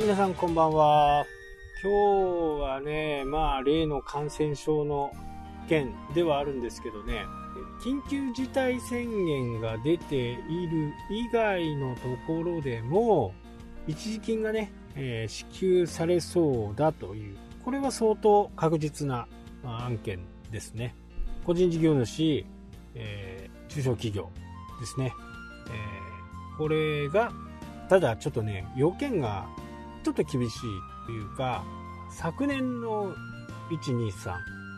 皆さんこんばんは。今日はね、まあ例の感染症の件ではあるんですけどね、緊急事態宣言が出ている以外のところでも、一時金がね、えー支給されそうだという、これは相当確実なまあ案件ですね。個人事業主、えー中小企業ですね。えーこれが、ただちょっとね、要件がちょっと厳しいというか、昨年の123、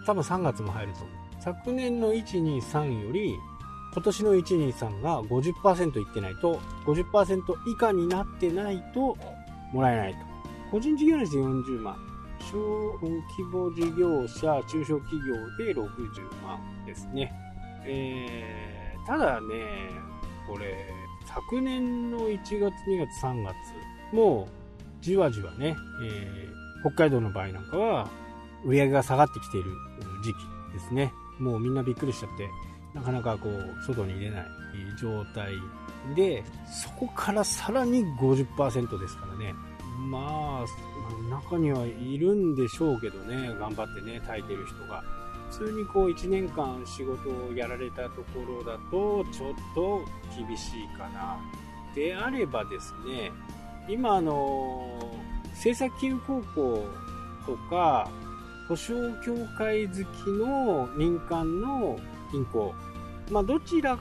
多分3月も入ると思う。昨年の123より、今年の123が50%いってないと、50%以下になってないと、もらえないと。個人事業主で40万、小規模事業者、中小企業で60万ですね。えー、ただね、これ、昨年の1月、2月、3月、もう、じわじわね、えー北海道の場合なんかは、売り上げが下がってきている時期ですね。もうみんなびっくりしちゃって、なかなかこう、外に出ない状態で、そこからさらに50%ですからね。まあ、中にはいるんでしょうけどね、頑張ってね、耐えてる人が。普通にこう1年間仕事をやられたところだと、ちょっと厳しいかな。であればですね、今あの、政策金融高校とか、保証協会好きの民間の銀行、まあ、どちら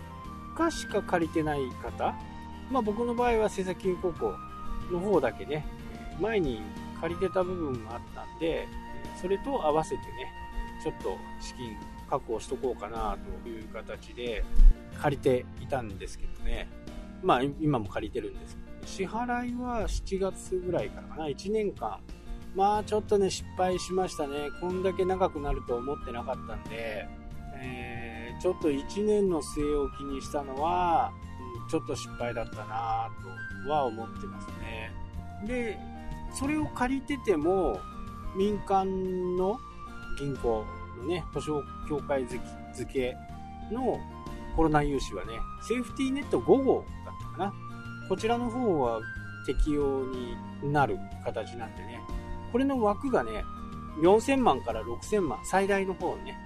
かしか借りてない方、まあ、僕の場合は政策金融高校の方だけね、前に借りてた部分があったんで、それと合わせてね、ちょっと資金確保しとこうかなという形で借りていたんですけどね、まあ今も借りてるんです。けど支払いは7月ぐらいからかな、1年間。まあちょっとね、失敗しましたね。こんだけ長くなると思ってなかったんで、えーちょっと1年の据え置きにしたのは、うんちょっと失敗だったなとは思ってますね。で、それを借りてても、民間の銀行のね、保証協会付けのコロナ融資はね、セーフティーネット5号だったかな。こちらの方は適用になる形なんでね、これの枠がね、4000万から6000万、最大の方ね、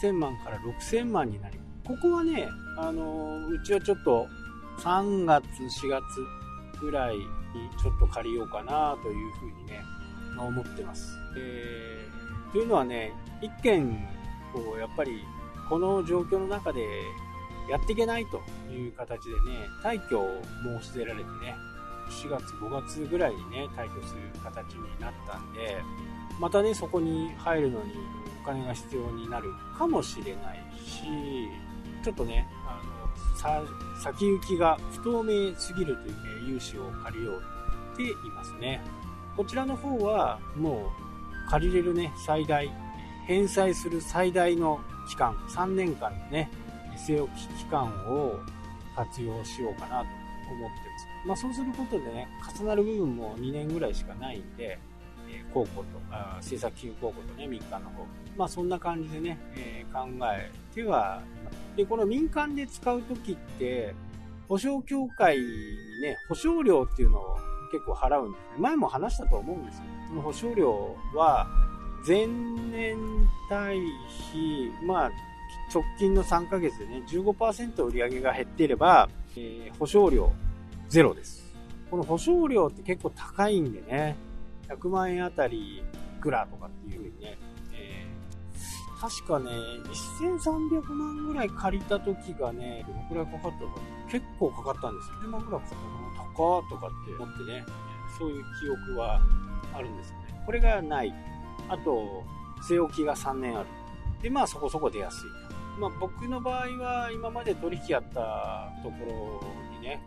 4000万から6000万になりここはね、あのうちはちょっと3月、4月ぐらいにちょっと借りようかなというふうにね、思ってます。えーというのはね、一件、こう、やっぱり、この状況の中でやっていけないという形でね、退去を申し出られてね、4月、5月ぐらいにね、退去する形になったんで、またね、そこに入るのにお金が必要になるかもしれないし、ちょっとね、あの、先行きが不透明すぎるという、ね、融資を借りようっていますね。こちらの方は、もう、借りれるね、最大、返済する最大の期間、3年間のね、据え置き期間を活用しようかなと思ってます。まあそうすることでね、重なる部分も2年ぐらいしかないんで、えー高校と、あ政策金融高校とね、民間の方。まあそんな感じでね、えー考えては。で、この民間で使うときって、保証協会にね、保証料っていうのを結構払うんですね。前も話したと思うんですよ。その保証料は、前年対比、まあ、直近の3ヶ月でね、15%売り上げが減っていれば、えー保証料ゼロです。この保証料って結構高いんでね、100万円あたりいくらとかっていう風にね、えー確かね、1300万ぐらい借りた時がね、どのくらいかかったのか結構かかったんですよ。1000万ぐらいかかったな。高とかって思ってね、そういう記憶はあるんですよね。これがない。あと、据え置きが3年ある。で、まあそこそこ出やすい。まあ僕の場合は今まで取引やったところにね、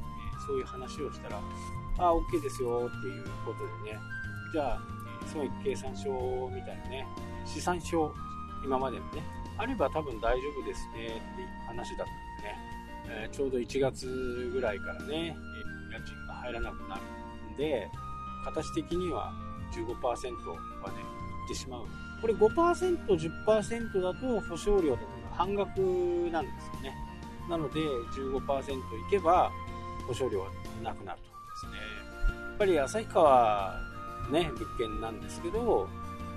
そういう話をしたら、あ、OK ですよっていうことでね、じゃあ、え損益計算書みたいなね、資産書、今までのね、あれば多分大丈夫ですねっていう話だったんでね、えーちょうど1月ぐらいからね、家賃が入らなくなるんで、形的には15%はね、いってしまう。これ5%、10%だと保証料とか半額なんですよね。なので15%いけば保証料はなくなるとですね。やっぱり旭川ね、物件なんですけど、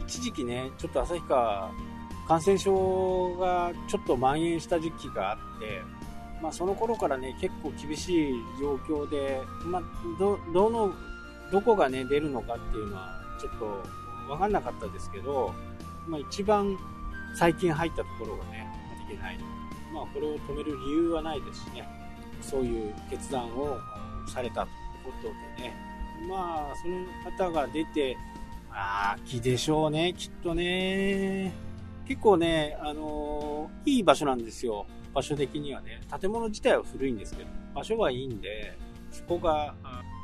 一時期ね、ちょっと旭川、感染症がちょっと蔓延した時期があって、まあ、その頃からね、結構厳しい状況で、まあ、ど、どの、どこがね、出るのかっていうのは、ちょっと分かんなかったですけど、まあ、一番最近入ったところがね、けない。まあ、これを止める理由はないですしね、そういう決断をされたということでね、まあ、その方が出て、あ秋でしょうね、きっとね。結構ね、あの、いい場所なんですよ。場所的にはね。建物自体は古いんですけど、場所はいいんで、そこが、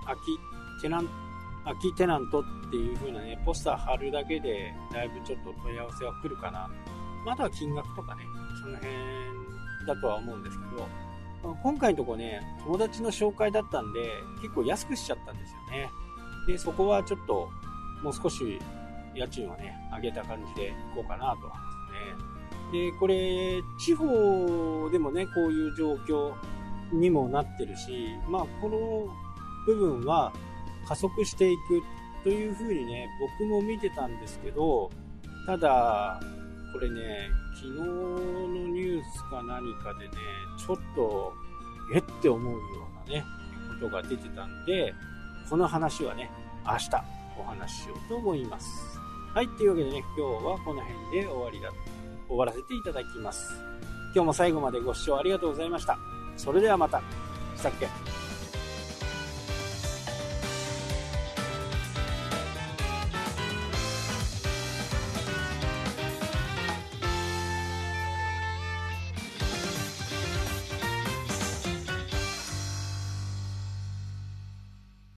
空き、テナン、空きテナントっていう風なね、ポスター貼るだけで、だいぶちょっと問い合わせは来るかな。まだ金額とかね、その辺だとは思うんですけど、今回のとこね、友達の紹介だったんで、結構安くしちゃったんですよね。で、そこはちょっと、もう少し家賃をね、上げた感じでいこうかなと思いますね。で、これ、地方でもね、こういう状況にもなってるし、まあ、この部分は加速していくというふうにね、僕も見てたんですけど、ただ、これね、昨日のニュースか何かでね、ちょっと、えって思うようなね、ことが出てたんで、この話はね、明日お話ししようと思います。はい、というわけでね、今日はこの辺で終わりだ、終わらせていただきます。今日も最後までご視聴ありがとうございました。それではまた。したっけ？